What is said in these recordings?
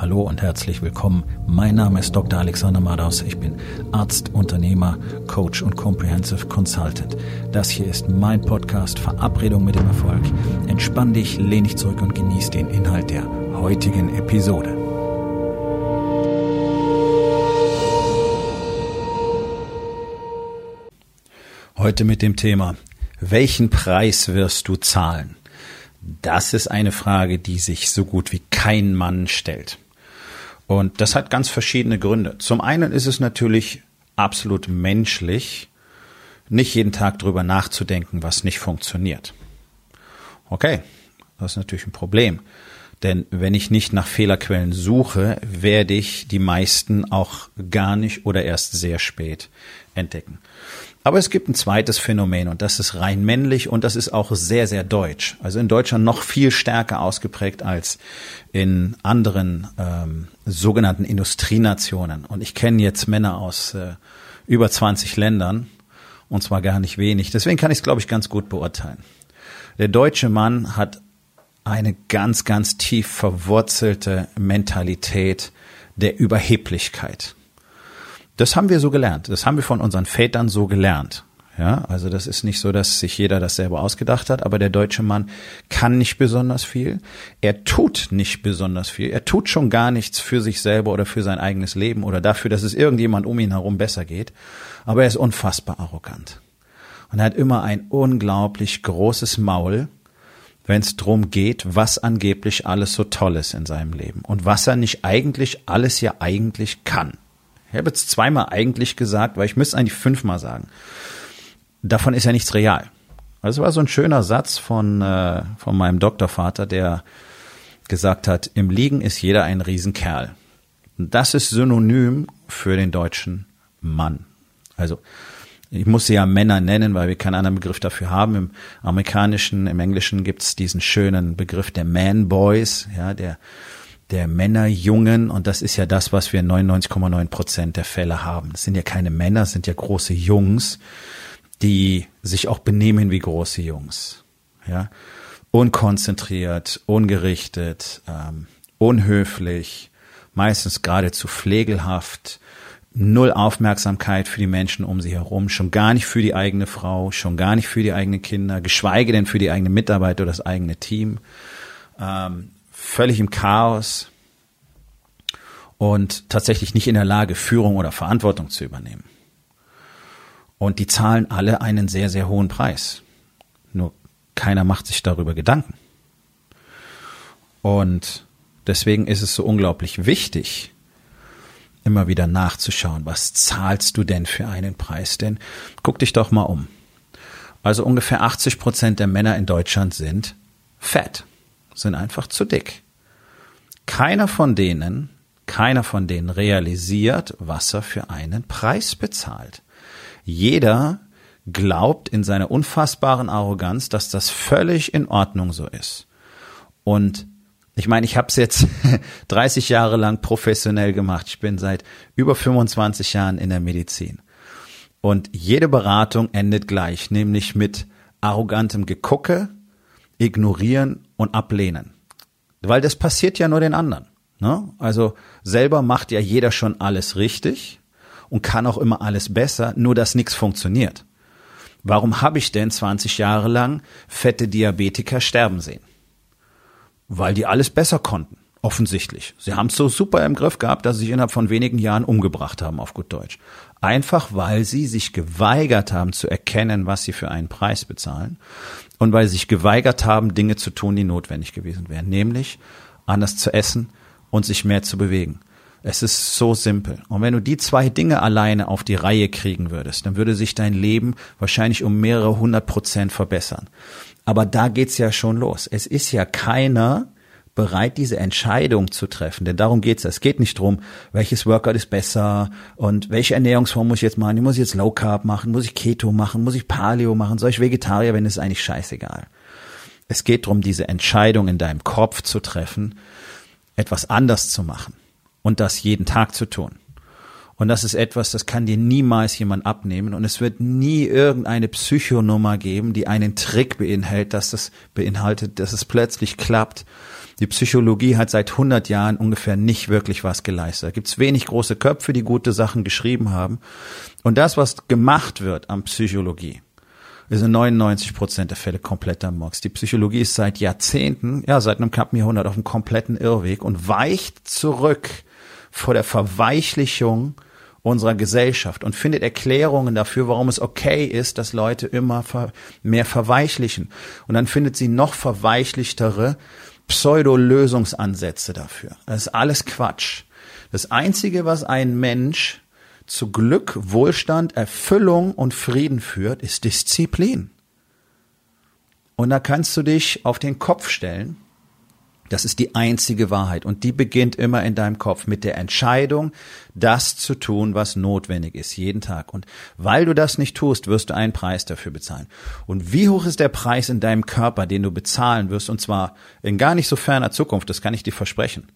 Hallo und herzlich willkommen. Mein Name ist Dr. Alexander Madaus. Ich bin Arzt, Unternehmer, Coach und Comprehensive Consultant. Das hier ist mein Podcast Verabredung mit dem Erfolg. Entspann dich, lehn dich zurück und genieß den Inhalt der heutigen Episode. Heute mit dem Thema, welchen Preis wirst du zahlen? Das ist eine Frage, die sich so gut wie kein Mann stellt. Und das hat ganz verschiedene Gründe. Zum einen ist es natürlich absolut menschlich, nicht jeden Tag drüber nachzudenken, was nicht funktioniert. Okay, das ist natürlich ein Problem. Denn wenn ich nicht nach Fehlerquellen suche, werde ich die meisten auch gar nicht oder erst sehr spät entdecken. Aber es gibt ein zweites Phänomen und das ist rein männlich und das ist auch sehr, sehr deutsch. Also in Deutschland noch viel stärker ausgeprägt als in anderen ähm, sogenannten Industrienationen. Und ich kenne jetzt Männer aus äh, über 20 Ländern und zwar gar nicht wenig. Deswegen kann ich es, glaube ich, ganz gut beurteilen. Der deutsche Mann hat eine ganz, ganz tief verwurzelte Mentalität der Überheblichkeit. Das haben wir so gelernt. Das haben wir von unseren Vätern so gelernt. Ja, also das ist nicht so, dass sich jeder das selber ausgedacht hat, aber der deutsche Mann kann nicht besonders viel. Er tut nicht besonders viel. Er tut schon gar nichts für sich selber oder für sein eigenes Leben oder dafür, dass es irgendjemand um ihn herum besser geht. Aber er ist unfassbar arrogant. Und er hat immer ein unglaublich großes Maul, wenn es drum geht, was angeblich alles so toll ist in seinem Leben und was er nicht eigentlich alles ja eigentlich kann. Ich habe jetzt zweimal eigentlich gesagt, weil ich müsste eigentlich fünfmal sagen. Davon ist ja nichts real. Also war so ein schöner Satz von, äh, von meinem Doktorvater, der gesagt hat, im Liegen ist jeder ein Riesenkerl. Das ist synonym für den deutschen Mann. Also ich muss sie ja Männer nennen, weil wir keinen anderen Begriff dafür haben. Im amerikanischen, im englischen gibt's diesen schönen Begriff der Man Boys, ja, der der Männerjungen und das ist ja das, was wir 99,9 Prozent der Fälle haben. Das sind ja keine Männer, das sind ja große Jungs, die sich auch benehmen wie große Jungs. Ja, unkonzentriert, ungerichtet, ähm, unhöflich, meistens geradezu pflegelhaft, null Aufmerksamkeit für die Menschen um sie herum, schon gar nicht für die eigene Frau, schon gar nicht für die eigenen Kinder, geschweige denn für die eigene Mitarbeiter oder das eigene Team. Ähm, völlig im Chaos und tatsächlich nicht in der Lage, Führung oder Verantwortung zu übernehmen. Und die zahlen alle einen sehr, sehr hohen Preis. Nur keiner macht sich darüber Gedanken. Und deswegen ist es so unglaublich wichtig, immer wieder nachzuschauen, was zahlst du denn für einen Preis? Denn guck dich doch mal um. Also ungefähr 80 Prozent der Männer in Deutschland sind fett sind einfach zu dick. Keiner von denen, keiner von denen realisiert, was er für einen Preis bezahlt. Jeder glaubt in seiner unfassbaren Arroganz, dass das völlig in Ordnung so ist. Und ich meine, ich habe es jetzt 30 Jahre lang professionell gemacht. Ich bin seit über 25 Jahren in der Medizin. Und jede Beratung endet gleich, nämlich mit arrogantem Gegucke, ignorieren und ablehnen. Weil das passiert ja nur den anderen. Ne? Also selber macht ja jeder schon alles richtig und kann auch immer alles besser, nur dass nichts funktioniert. Warum habe ich denn 20 Jahre lang fette Diabetiker sterben sehen? Weil die alles besser konnten. Offensichtlich. Sie haben es so super im Griff gehabt, dass sie sich innerhalb von wenigen Jahren umgebracht haben, auf gut Deutsch. Einfach weil sie sich geweigert haben zu erkennen, was sie für einen Preis bezahlen und weil sie sich geweigert haben, Dinge zu tun, die notwendig gewesen wären, nämlich anders zu essen und sich mehr zu bewegen. Es ist so simpel. Und wenn du die zwei Dinge alleine auf die Reihe kriegen würdest, dann würde sich dein Leben wahrscheinlich um mehrere hundert Prozent verbessern. Aber da geht's ja schon los. Es ist ja keiner, bereit, diese Entscheidung zu treffen. Denn darum geht's. Es geht nicht drum, welches Workout ist besser und welche Ernährungsform muss ich jetzt machen. Muss ich jetzt Low Carb machen? Muss ich Keto machen? Muss ich Paleo machen? Soll ich Vegetarier werden? ist eigentlich scheißegal. Es geht drum, diese Entscheidung in deinem Kopf zu treffen, etwas anders zu machen und das jeden Tag zu tun. Und das ist etwas, das kann dir niemals jemand abnehmen. Und es wird nie irgendeine Psychonummer geben, die einen Trick beinhaltet, dass das beinhaltet, dass es plötzlich klappt. Die Psychologie hat seit 100 Jahren ungefähr nicht wirklich was geleistet. Da gibt's wenig große Köpfe, die gute Sachen geschrieben haben. Und das, was gemacht wird an Psychologie, ist in 99 Prozent der Fälle kompletter Murks. Die Psychologie ist seit Jahrzehnten, ja, seit einem knappen Jahrhundert auf einem kompletten Irrweg und weicht zurück vor der Verweichlichung unserer Gesellschaft und findet Erklärungen dafür, warum es okay ist, dass Leute immer mehr verweichlichen. Und dann findet sie noch verweichlichtere Pseudo-Lösungsansätze dafür. Das ist alles Quatsch. Das Einzige, was ein Mensch zu Glück, Wohlstand, Erfüllung und Frieden führt, ist Disziplin. Und da kannst du dich auf den Kopf stellen das ist die einzige Wahrheit und die beginnt immer in deinem Kopf mit der Entscheidung, das zu tun, was notwendig ist, jeden Tag. Und weil du das nicht tust, wirst du einen Preis dafür bezahlen. Und wie hoch ist der Preis in deinem Körper, den du bezahlen wirst, und zwar in gar nicht so ferner Zukunft, das kann ich dir versprechen.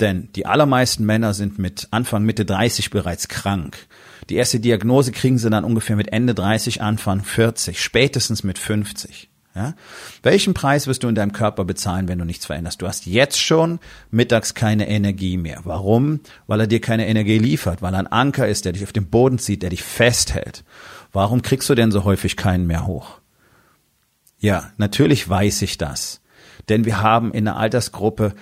Denn die allermeisten Männer sind mit Anfang, Mitte 30 bereits krank. Die erste Diagnose kriegen sie dann ungefähr mit Ende 30, Anfang 40, spätestens mit 50. Ja? Welchen Preis wirst du in deinem Körper bezahlen, wenn du nichts veränderst? Du hast jetzt schon mittags keine Energie mehr. Warum? Weil er dir keine Energie liefert, weil er ein Anker ist, der dich auf den Boden zieht, der dich festhält. Warum kriegst du denn so häufig keinen mehr hoch? Ja, natürlich weiß ich das. Denn wir haben in der Altersgruppe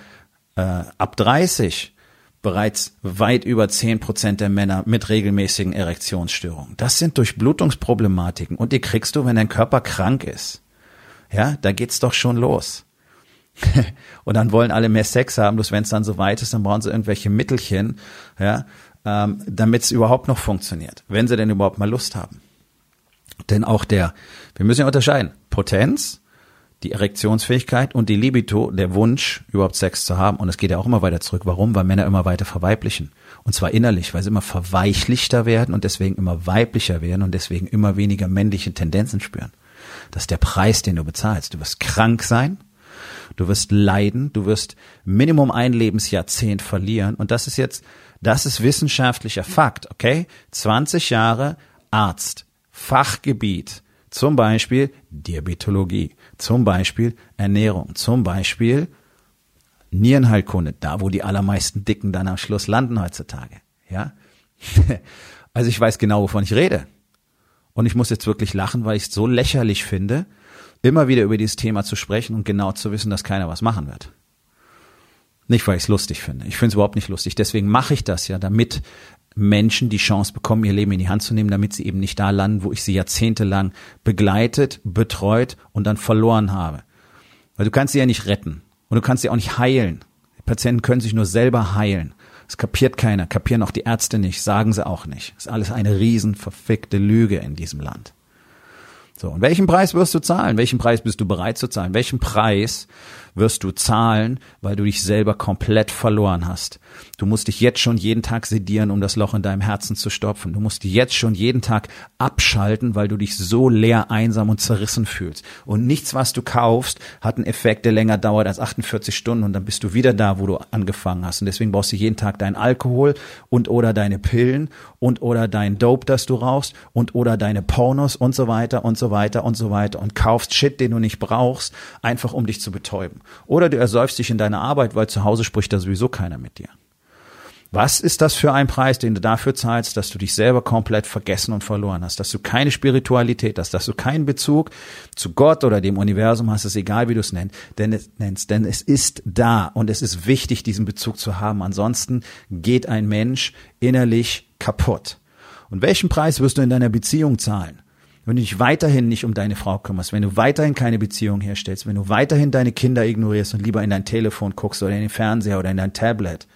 äh, ab 30 bereits weit über 10 Prozent der Männer mit regelmäßigen Erektionsstörungen. Das sind Durchblutungsproblematiken und die kriegst du, wenn dein Körper krank ist. Ja, da geht's doch schon los. und dann wollen alle mehr Sex haben, bloß wenn es dann so weit ist, dann brauchen sie irgendwelche Mittelchen, ja, ähm, damit es überhaupt noch funktioniert, wenn sie denn überhaupt mal Lust haben. Denn auch der, wir müssen ja unterscheiden, Potenz, die Erektionsfähigkeit und die Libido, der Wunsch, überhaupt Sex zu haben. Und es geht ja auch immer weiter zurück. Warum? Weil Männer immer weiter verweiblichen. Und zwar innerlich, weil sie immer verweichlichter werden und deswegen immer weiblicher werden und deswegen immer weniger männliche Tendenzen spüren. Das ist der Preis, den du bezahlst. Du wirst krank sein, du wirst leiden, du wirst Minimum ein Lebensjahrzehnt verlieren. Und das ist jetzt, das ist wissenschaftlicher Fakt, okay? 20 Jahre Arzt, Fachgebiet, zum Beispiel Diabetologie, zum Beispiel Ernährung, zum Beispiel Nierenheilkunde, da wo die allermeisten Dicken dann am Schluss landen heutzutage, ja? Also ich weiß genau, wovon ich rede. Und ich muss jetzt wirklich lachen, weil ich es so lächerlich finde, immer wieder über dieses Thema zu sprechen und genau zu wissen, dass keiner was machen wird. Nicht, weil ich es lustig finde. Ich finde es überhaupt nicht lustig. Deswegen mache ich das ja, damit Menschen die Chance bekommen, ihr Leben in die Hand zu nehmen, damit sie eben nicht da landen, wo ich sie jahrzehntelang begleitet, betreut und dann verloren habe. Weil du kannst sie ja nicht retten und du kannst sie auch nicht heilen. Die Patienten können sich nur selber heilen. Das kapiert keiner, kapieren auch die Ärzte nicht, sagen sie auch nicht. Ist alles eine riesen verfickte Lüge in diesem Land. So, und welchen Preis wirst du zahlen? Welchen Preis bist du bereit zu zahlen? Welchen Preis wirst du zahlen, weil du dich selber komplett verloren hast. Du musst dich jetzt schon jeden Tag sedieren, um das Loch in deinem Herzen zu stopfen. Du musst jetzt schon jeden Tag abschalten, weil du dich so leer, einsam und zerrissen fühlst. Und nichts, was du kaufst, hat einen Effekt, der länger dauert als 48 Stunden und dann bist du wieder da, wo du angefangen hast. Und deswegen brauchst du jeden Tag deinen Alkohol und oder deine Pillen und oder dein Dope, das du rauchst und oder deine Pornos und so weiter und so weiter und so weiter und kaufst Shit, den du nicht brauchst, einfach um dich zu betäuben. Oder du ersäufst dich in deiner Arbeit, weil zu Hause spricht da sowieso keiner mit dir. Was ist das für ein Preis, den du dafür zahlst, dass du dich selber komplett vergessen und verloren hast, dass du keine Spiritualität hast, dass du keinen Bezug zu Gott oder dem Universum hast, ist egal, wie du es nennst, denn es, nennst, denn es ist da und es ist wichtig, diesen Bezug zu haben. Ansonsten geht ein Mensch innerlich kaputt. Und welchen Preis wirst du in deiner Beziehung zahlen? Wenn du dich weiterhin nicht um deine Frau kümmerst, wenn du weiterhin keine Beziehung herstellst, wenn du weiterhin deine Kinder ignorierst und lieber in dein Telefon guckst oder in den Fernseher oder in dein Tablet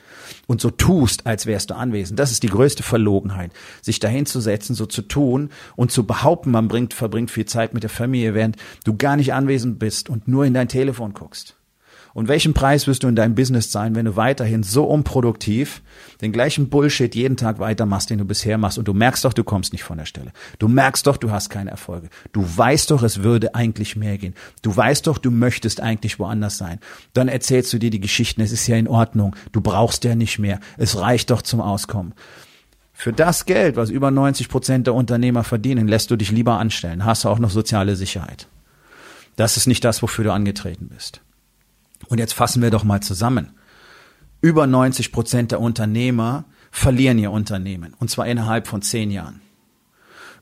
und so tust, als wärst du anwesend, das ist die größte Verlogenheit, sich dahin zu setzen, so zu tun und zu behaupten, man bringt, verbringt viel Zeit mit der Familie, während du gar nicht anwesend bist und nur in dein Telefon guckst. Und welchen Preis wirst du in deinem Business zahlen, wenn du weiterhin so unproduktiv den gleichen Bullshit jeden Tag weitermachst, den du bisher machst und du merkst doch, du kommst nicht von der Stelle. Du merkst doch, du hast keine Erfolge. Du weißt doch, es würde eigentlich mehr gehen. Du weißt doch, du möchtest eigentlich woanders sein. Dann erzählst du dir die Geschichten, es ist ja in Ordnung. Du brauchst ja nicht mehr. Es reicht doch zum Auskommen. Für das Geld, was über 90 Prozent der Unternehmer verdienen, lässt du dich lieber anstellen. Hast du auch noch soziale Sicherheit. Das ist nicht das, wofür du angetreten bist. Und jetzt fassen wir doch mal zusammen. Über 90 Prozent der Unternehmer verlieren ihr Unternehmen. Und zwar innerhalb von zehn Jahren.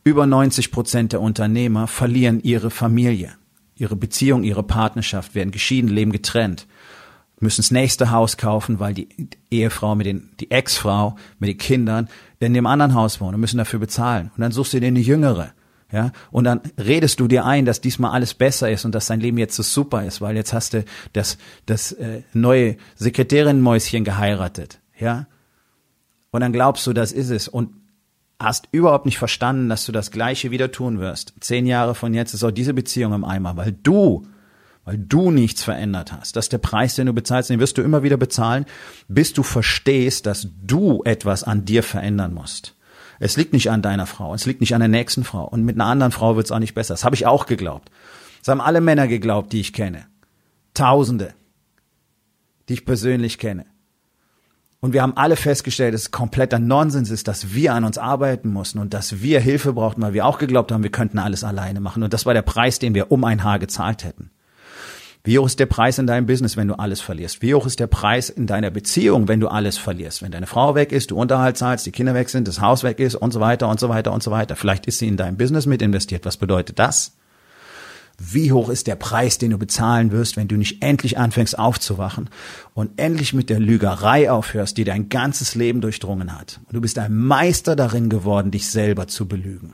Über 90 Prozent der Unternehmer verlieren ihre Familie. Ihre Beziehung, ihre Partnerschaft werden geschieden, leben getrennt müssen das nächste Haus kaufen, weil die Ehefrau mit den, die Ex-Frau mit den Kindern in dem anderen Haus wohnen und müssen dafür bezahlen. Und dann suchst du dir eine jüngere. Ja, und dann redest du dir ein, dass diesmal alles besser ist und dass dein Leben jetzt so super ist, weil jetzt hast du das, das äh, neue Sekretärin-Mäuschen geheiratet. Ja, und dann glaubst du, das ist es und hast überhaupt nicht verstanden, dass du das Gleiche wieder tun wirst. Zehn Jahre von jetzt ist auch diese Beziehung im Eimer, weil du weil du nichts verändert hast. Das ist der Preis, den du bezahlst, den wirst du immer wieder bezahlen, bis du verstehst, dass du etwas an dir verändern musst. Es liegt nicht an deiner Frau, es liegt nicht an der nächsten Frau und mit einer anderen Frau wird es auch nicht besser. Das habe ich auch geglaubt. Das haben alle Männer geglaubt, die ich kenne. Tausende, die ich persönlich kenne. Und wir haben alle festgestellt, dass es kompletter Nonsens ist, dass wir an uns arbeiten mussten und dass wir Hilfe brauchten, weil wir auch geglaubt haben, wir könnten alles alleine machen. Und das war der Preis, den wir um ein Haar gezahlt hätten. Wie hoch ist der Preis in deinem Business, wenn du alles verlierst? Wie hoch ist der Preis in deiner Beziehung, wenn du alles verlierst? Wenn deine Frau weg ist, du Unterhalt zahlst, die Kinder weg sind, das Haus weg ist und so weiter und so weiter und so weiter. Vielleicht ist sie in deinem Business mit investiert. Was bedeutet das? Wie hoch ist der Preis, den du bezahlen wirst, wenn du nicht endlich anfängst aufzuwachen und endlich mit der Lügerei aufhörst, die dein ganzes Leben durchdrungen hat? Und du bist ein Meister darin geworden, dich selber zu belügen.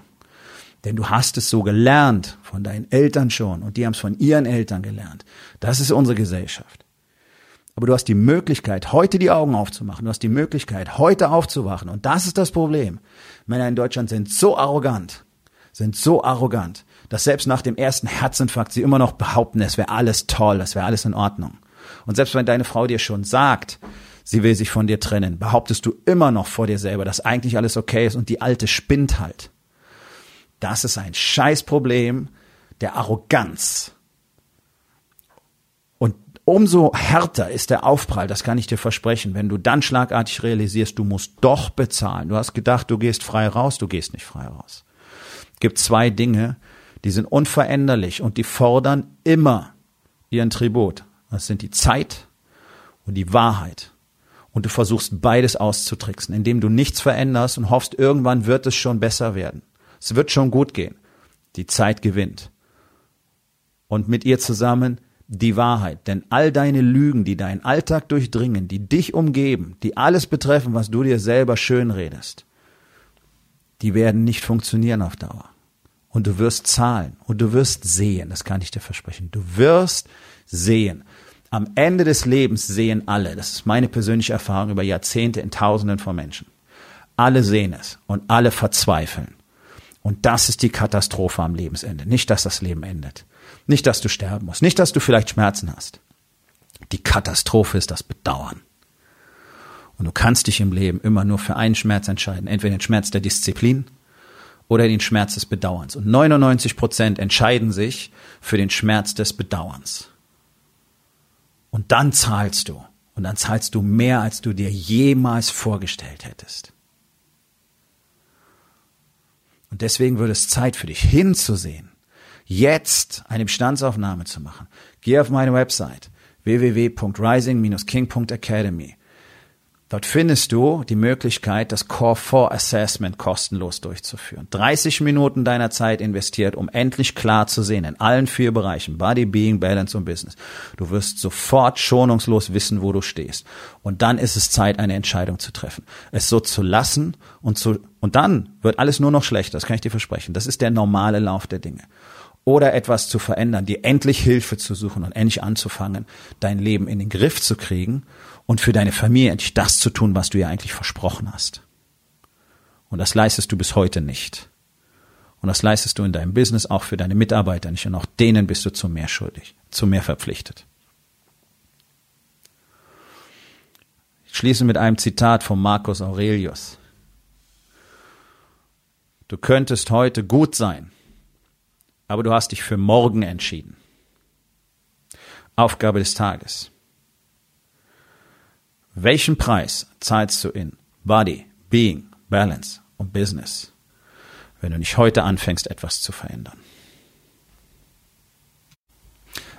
Denn du hast es so gelernt von deinen Eltern schon und die haben es von ihren Eltern gelernt. Das ist unsere Gesellschaft. Aber du hast die Möglichkeit, heute die Augen aufzumachen. Du hast die Möglichkeit, heute aufzuwachen. Und das ist das Problem. Männer in Deutschland sind so arrogant, sind so arrogant, dass selbst nach dem ersten Herzinfarkt sie immer noch behaupten, es wäre alles toll, es wäre alles in Ordnung. Und selbst wenn deine Frau dir schon sagt, sie will sich von dir trennen, behauptest du immer noch vor dir selber, dass eigentlich alles okay ist und die alte spinnt halt. Das ist ein Scheißproblem der Arroganz. Und umso härter ist der Aufprall, das kann ich dir versprechen, wenn du dann schlagartig realisierst, du musst doch bezahlen. Du hast gedacht, du gehst frei raus, du gehst nicht frei raus. Es gibt zwei Dinge, die sind unveränderlich und die fordern immer ihren Tribut. Das sind die Zeit und die Wahrheit. Und du versuchst beides auszutricksen, indem du nichts veränderst und hoffst, irgendwann wird es schon besser werden. Es wird schon gut gehen. Die Zeit gewinnt. Und mit ihr zusammen die Wahrheit. Denn all deine Lügen, die deinen Alltag durchdringen, die dich umgeben, die alles betreffen, was du dir selber schön redest, die werden nicht funktionieren auf Dauer. Und du wirst zahlen und du wirst sehen, das kann ich dir versprechen. Du wirst sehen. Am Ende des Lebens sehen alle, das ist meine persönliche Erfahrung über Jahrzehnte in Tausenden von Menschen. Alle sehen es und alle verzweifeln. Und das ist die Katastrophe am Lebensende. Nicht, dass das Leben endet. Nicht, dass du sterben musst. Nicht, dass du vielleicht Schmerzen hast. Die Katastrophe ist das Bedauern. Und du kannst dich im Leben immer nur für einen Schmerz entscheiden. Entweder den Schmerz der Disziplin oder den Schmerz des Bedauerns. Und 99 Prozent entscheiden sich für den Schmerz des Bedauerns. Und dann zahlst du. Und dann zahlst du mehr, als du dir jemals vorgestellt hättest. Und deswegen wird es Zeit für dich hinzusehen, jetzt eine Bestandsaufnahme zu machen. Geh auf meine Website www.rising-king.academy Dort findest du die Möglichkeit, das Core 4 Assessment kostenlos durchzuführen. 30 Minuten deiner Zeit investiert, um endlich klar zu sehen in allen vier Bereichen, Body, Being, Balance und Business. Du wirst sofort schonungslos wissen, wo du stehst. Und dann ist es Zeit, eine Entscheidung zu treffen. Es so zu lassen und zu, und dann wird alles nur noch schlechter, das kann ich dir versprechen. Das ist der normale Lauf der Dinge oder etwas zu verändern, dir endlich Hilfe zu suchen und endlich anzufangen, dein Leben in den Griff zu kriegen und für deine Familie endlich das zu tun, was du ihr eigentlich versprochen hast. Und das leistest du bis heute nicht. Und das leistest du in deinem Business auch für deine Mitarbeiter nicht. Und auch denen bist du zu mehr schuldig, zu mehr verpflichtet. Ich schließe mit einem Zitat von Marcus Aurelius. Du könntest heute gut sein, aber du hast dich für morgen entschieden. Aufgabe des Tages. Welchen Preis zahlst du in Body, Being, Balance und Business, wenn du nicht heute anfängst, etwas zu verändern.